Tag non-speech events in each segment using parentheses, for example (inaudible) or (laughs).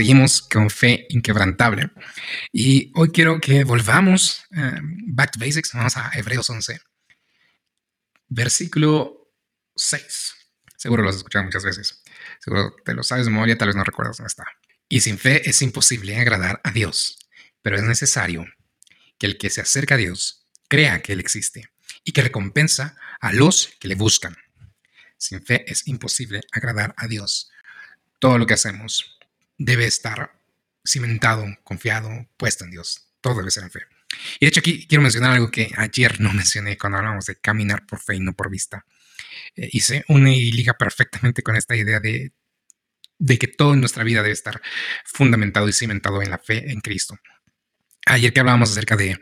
Seguimos con fe inquebrantable. Y hoy quiero que volvamos eh, back to basics. Vamos a Hebreos 11, versículo 6. Seguro lo has escuchado muchas veces. Seguro te lo sabes de memoria, tal vez no recuerdas dónde está. Y sin fe es imposible agradar a Dios, pero es necesario que el que se acerca a Dios crea que Él existe y que recompensa a los que le buscan. Sin fe es imposible agradar a Dios. Todo lo que hacemos debe estar cimentado, confiado, puesto en Dios. Todo debe ser en fe. Y de hecho aquí quiero mencionar algo que ayer no (laughs) mencioné cuando hablamos de caminar por fe y no por vista. Eh, y se une y liga perfectamente con esta idea de, de que todo en nuestra vida debe estar fundamentado y cimentado en la fe en Cristo. Ayer que hablábamos acerca de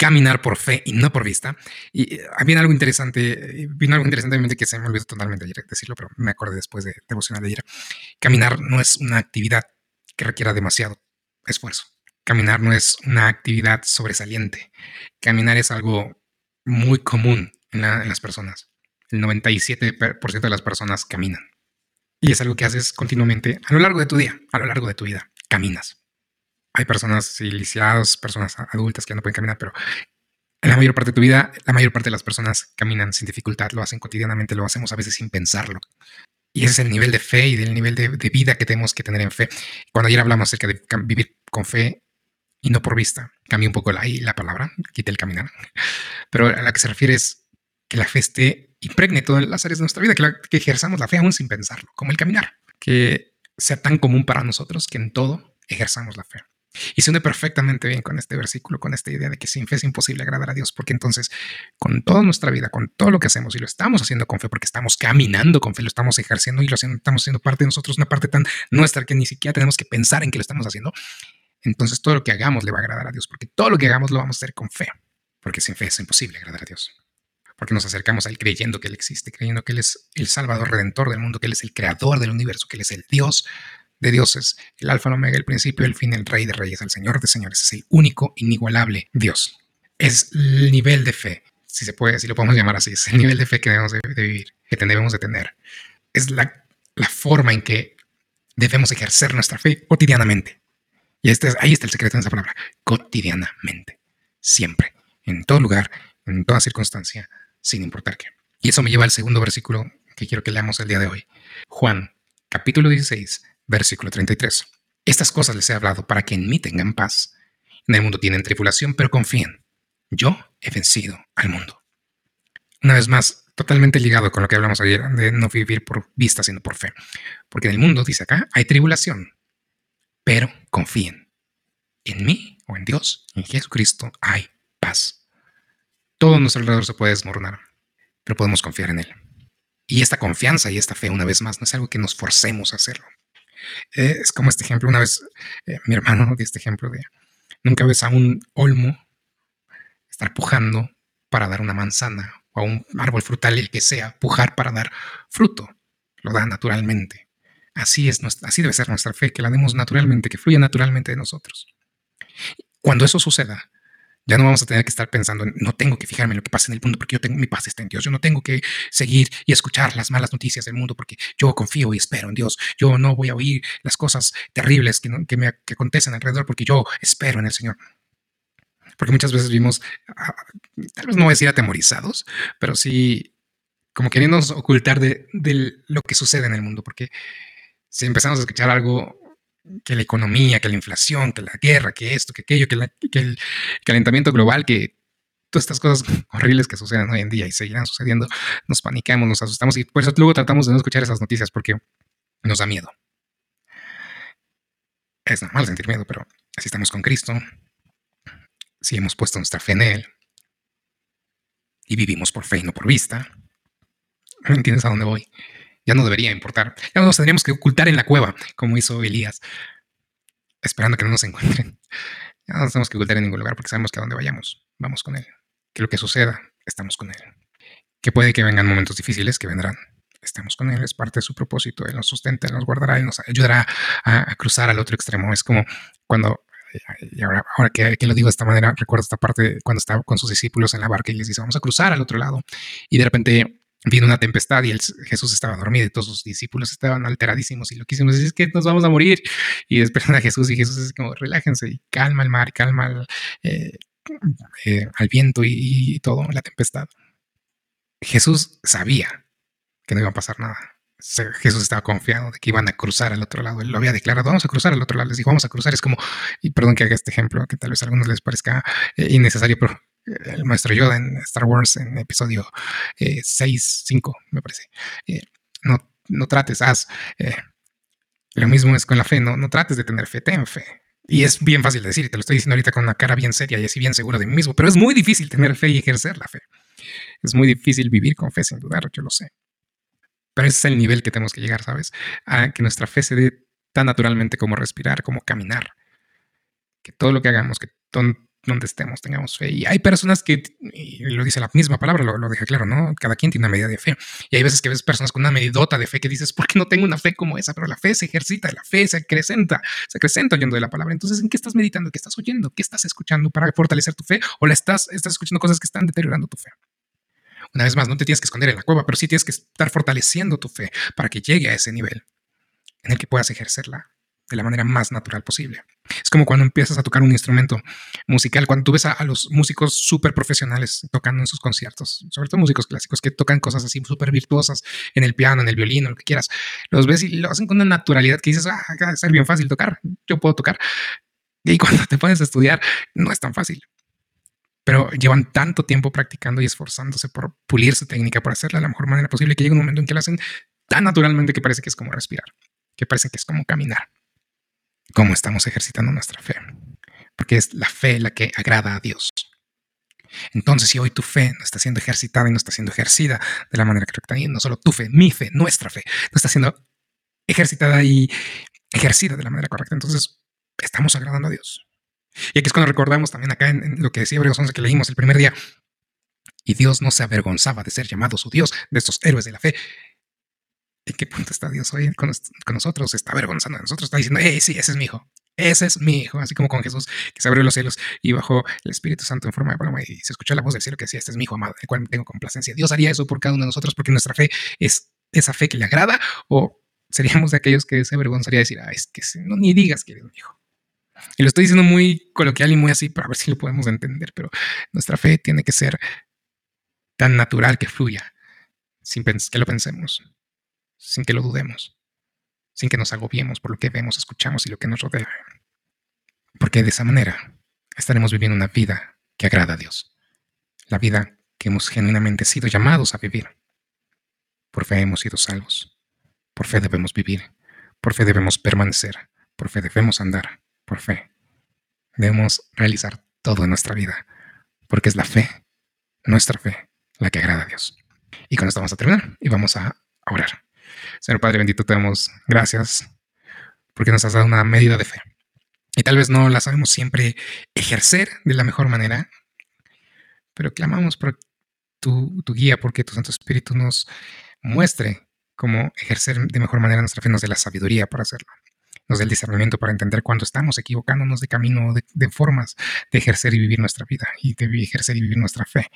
caminar por fe y no por vista. Y eh, había algo interesante, vino algo interesantemente que se me olvidó totalmente ayer decirlo, pero me acordé después de devocionar de ayer. Caminar no es una actividad que requiera demasiado esfuerzo. Caminar no es una actividad sobresaliente. Caminar es algo muy común en, en las personas. El 97% de las personas caminan. Y es algo que haces continuamente a lo largo de tu día, a lo largo de tu vida. Caminas hay personas iniciadas, personas adultas que no pueden caminar, pero en la mayor parte de tu vida, la mayor parte de las personas caminan sin dificultad, lo hacen cotidianamente, lo hacemos a veces sin pensarlo. Y ese es el nivel de fe y del nivel de, vida que tenemos que tener en fe. Cuando ayer hablamos acerca de vivir con fe y no por vista, cambié un poco la, la palabra, quité el caminar, pero a la que se refiere es que la fe esté impregne todas las áreas de nuestra vida, que, que ejerzamos la fe aún sin pensarlo, como el caminar, que sea tan común para nosotros que en todo ejerzamos la fe. Y se une perfectamente bien con este versículo, con esta idea de que sin fe es imposible agradar a Dios, porque entonces con toda nuestra vida, con todo lo que hacemos y lo estamos haciendo con fe, porque estamos caminando con fe, lo estamos ejerciendo y lo estamos haciendo parte de nosotros, una parte tan nuestra que ni siquiera tenemos que pensar en que lo estamos haciendo, entonces todo lo que hagamos le va a agradar a Dios, porque todo lo que hagamos lo vamos a hacer con fe, porque sin fe es imposible agradar a Dios. Porque nos acercamos a Él creyendo que Él existe, creyendo que Él es el Salvador Redentor del mundo, que Él es el Creador del universo, que Él es el Dios de dioses, el alfa, el omega, el principio, el fin, el rey de reyes, el señor de señores, es el único, inigualable Dios. Es el nivel de fe, si se puede, si lo podemos llamar así, es el nivel de fe que debemos de, vivir, que debemos de tener. Es la, forma en que debemos ejercer nuestra fe cotidianamente. Y este ahí está el secreto de esa palabra, cotidianamente, siempre, en todo lugar, en toda circunstancia, sin importar qué. Y eso me lleva al segundo versículo que quiero que leamos el día de hoy. Juan, capítulo 16, Versículo 33. Estas cosas les he hablado para que en mí tengan paz. En el mundo tienen tribulación, pero confíen. Yo he vencido al mundo. Una vez más, totalmente ligado con lo que hablamos ayer de no vivir por vista, sino por fe. Porque en el mundo, dice acá, hay tribulación, pero confíen. En mí o en Dios, en Jesucristo, hay paz. Todo nuestro alrededor se puede desmoronar, pero podemos confiar en Él. Y esta confianza y esta fe, una vez más, no es algo que nos forcemos a hacerlo. Eh, es como este ejemplo, una vez eh, mi hermano dio este ejemplo de, nunca ves a un olmo estar pujando para dar una manzana o a un árbol frutal, el que sea, pujar para dar fruto. Lo da naturalmente. Así, es así debe ser nuestra fe, que la demos naturalmente, que fluya naturalmente de nosotros. Cuando eso suceda, ya no vamos a tener que estar pensando, no tengo que fijarme en lo que pasa en el mundo porque yo tengo mi paz está en Dios. Yo no tengo que seguir y escuchar las malas noticias del mundo porque yo confío y espero en Dios. Yo no voy a oír las cosas terribles que, que me acontecen alrededor porque yo espero en el Señor. Porque muchas veces vimos, ah, tal vez no voy a decir atemorizados, pero sí como queriéndonos ocultar de, de lo que sucede en el mundo. Porque si empezamos a escuchar algo que la economía, que la inflación, que la guerra, que esto, que aquello, que, el calentamiento global, que todas estas cosas (laughs) horribles que suceden hoy en día y seguirán sucediendo, nos panicamos, nos asustamos y por eso luego tratamos de no escuchar esas noticias porque nos da miedo. Es normal sentir miedo, pero así estamos con Cristo, si hemos puesto nuestra fe en Él y vivimos por fe y no por vista, ¿entiendes a dónde voy? Ya no debería importar. Ya no nos tendríamos que ocultar en la cueva, como hizo Elías, esperando que no nos encuentren. Ya no nos tenemos que ocultar en ningún lugar porque sabemos que a donde vayamos, vamos con Él. Que lo que suceda, estamos con Él. Que puede que vengan momentos difíciles, que vendrán. Estamos con Él, es parte de su propósito. Él nos sustenta, Él nos guardará, Él nos ayudará a, cruzar al otro extremo. Es como cuando y ahora, ahora que, que, lo digo de esta manera, recuerdo esta parte cuando estaba con sus discípulos en la barca y les dice, vamos a cruzar al otro lado. Y de repente vino una tempestad y el, Jesús estaba dormido y todos sus discípulos estaban alteradísimos y lo quisimos decir es que nos vamos a morir. Y esperan a Jesús y Jesús es como relájense y calma el mar, calma eh, eh, al viento y, y todo, la tempestad. Jesús sabía que no iba a pasar nada. Jesús estaba confiado de que iban a cruzar al otro lado. Él lo había declarado, vamos a cruzar al otro lado. Les dijo, vamos a cruzar. Es como, y perdón que haga este ejemplo, que tal vez a algunos les parezca eh, innecesario, pero el maestro Yoda en Star Wars en episodio 6, eh, 5, me parece. Eh, no, no trates, haz. Eh, lo mismo es con la fe, no, no trates de tener fe, ten fe. Y es bien fácil decir, te lo estoy diciendo ahorita con una cara bien seria y así bien seguro de mí mismo, pero es muy difícil tener fe y ejercer la fe. Es muy difícil vivir con fe, sin dudar, yo lo sé. Pero ese es el nivel que tenemos que llegar, ¿sabes? A que nuestra fe se dé tan naturalmente como respirar, como caminar. Que todo lo que hagamos, que donde estemos, tengamos fe. Y hay personas que, lo dice la misma palabra, lo, deja claro, ¿no? Cada quien tiene una medida de fe. Y hay veces que ves personas con una medidota de fe que dices, ¿por qué no tengo una fe como esa? Pero la fe se ejercita, la fe se acrecenta, se acrecenta oyendo de la palabra. Entonces, ¿en qué estás meditando? ¿Qué estás oyendo? ¿Qué estás escuchando para fortalecer tu fe? ¿O la estás, estás escuchando cosas que están deteriorando tu fe? Una vez más, no te tienes que esconder en la cueva, pero sí tienes que estar fortaleciendo tu fe para que llegue a ese nivel en el que puedas ejercerla de la manera más natural posible. Es como cuando empiezas a tocar un instrumento musical, cuando tú ves a, los músicos súper profesionales tocando en sus conciertos, sobre todo músicos clásicos que tocan cosas así súper virtuosas en el piano, en el violín, lo que quieras, los ves y lo hacen con una naturalidad que dices, ah, acá es bien fácil tocar, yo puedo tocar. Y cuando te pones a estudiar, no es tan fácil. Pero llevan tanto tiempo practicando y esforzándose por pulir su técnica, por hacerla de la mejor manera posible, que llega un momento en que lo hacen tan naturalmente que parece que es como respirar, que parece que es como caminar cómo estamos ejercitando nuestra fe, porque es la fe la que agrada a Dios. Entonces, si hoy tu fe no está siendo ejercitada y no está siendo ejercida de la manera correcta, y no solo tu fe, mi fe, nuestra fe, no está siendo ejercitada y ejercida de la manera correcta, entonces estamos agradando a Dios. Y aquí es cuando recordamos también acá en, lo que decía Hebreos 11 que leímos el primer día, y Dios no se avergonzaba de ser llamado su Dios, de estos héroes de la fe, ¿En qué punto está Dios hoy con, nosotros? está avergonzando de nosotros, está diciendo, hey, sí, ese es mi hijo. Ese es mi hijo, así como con Jesús, que se abrió los cielos y bajó el Espíritu Santo en forma de paloma y se escuchó la voz del cielo que decía, este es mi hijo amado, el cual tengo complacencia. Dios haría eso por cada uno de nosotros porque nuestra fe es esa fe que le agrada o seríamos de aquellos que se avergonzaría de decir, ah, es que no, ni digas que eres mi hijo. Y lo estoy diciendo muy coloquial y muy así para ver si lo podemos entender, pero nuestra fe tiene que ser tan natural que fluya, sin que lo pensemos sin que lo dudemos, sin que nos agobiemos por lo que vemos, escuchamos y lo que nos rodea. Porque de esa manera estaremos viviendo una vida que agrada a Dios, la vida que hemos genuinamente sido llamados a vivir. Por fe hemos sido salvos, por fe debemos vivir, por fe debemos permanecer, por fe debemos andar, por fe debemos realizar todo en nuestra vida, porque es la fe, nuestra fe, la que agrada a Dios. Y con esto vamos a terminar y vamos a orar. Señor Padre bendito, te damos gracias porque nos has dado una medida de fe. Y tal vez no la sabemos siempre ejercer de la mejor manera, pero clamamos por tu, guía, porque tu Santo Espíritu nos muestre cómo ejercer de mejor manera nuestra fe, nos dé la sabiduría para hacerlo nos dé el discernimiento para entender cuando estamos equivocándonos de camino, de, formas de ejercer y vivir nuestra vida y de ejercer y vivir nuestra fe.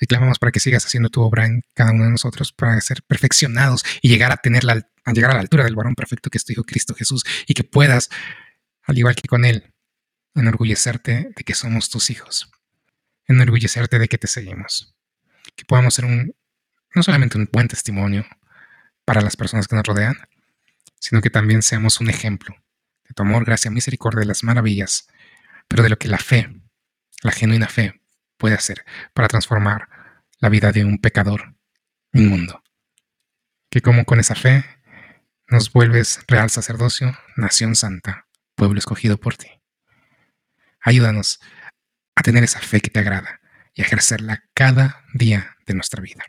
Y clamamos para que sigas haciendo tu obra en cada uno de nosotros para ser perfeccionados y llegar a tener la, a llegar a la altura del varón perfecto que es tu Hijo Cristo Jesús y que puedas, al igual que con Él, enorgullecerte de que somos tus hijos, enorgullecerte de que te seguimos, que podamos ser un, no solamente un buen testimonio para las personas que nos rodean, sino que también seamos un ejemplo de tu amor, gracia, misericordia, de las maravillas, pero de lo que la fe, la genuina fe, puede hacer para transformar la vida de un pecador inmundo. Que como con esa fe nos vuelves real sacerdocio, nación santa, pueblo escogido por ti. Ayúdanos a tener esa fe que te agrada y a ejercerla cada día de nuestra vida.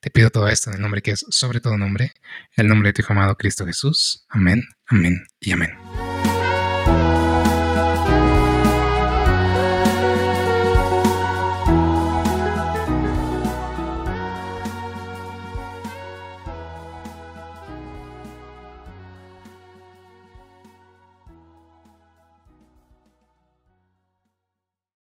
Te pido todo esto en el nombre que es sobre todo nombre, el nombre de tu Hijo amado Cristo Jesús. Amén, amén y amén.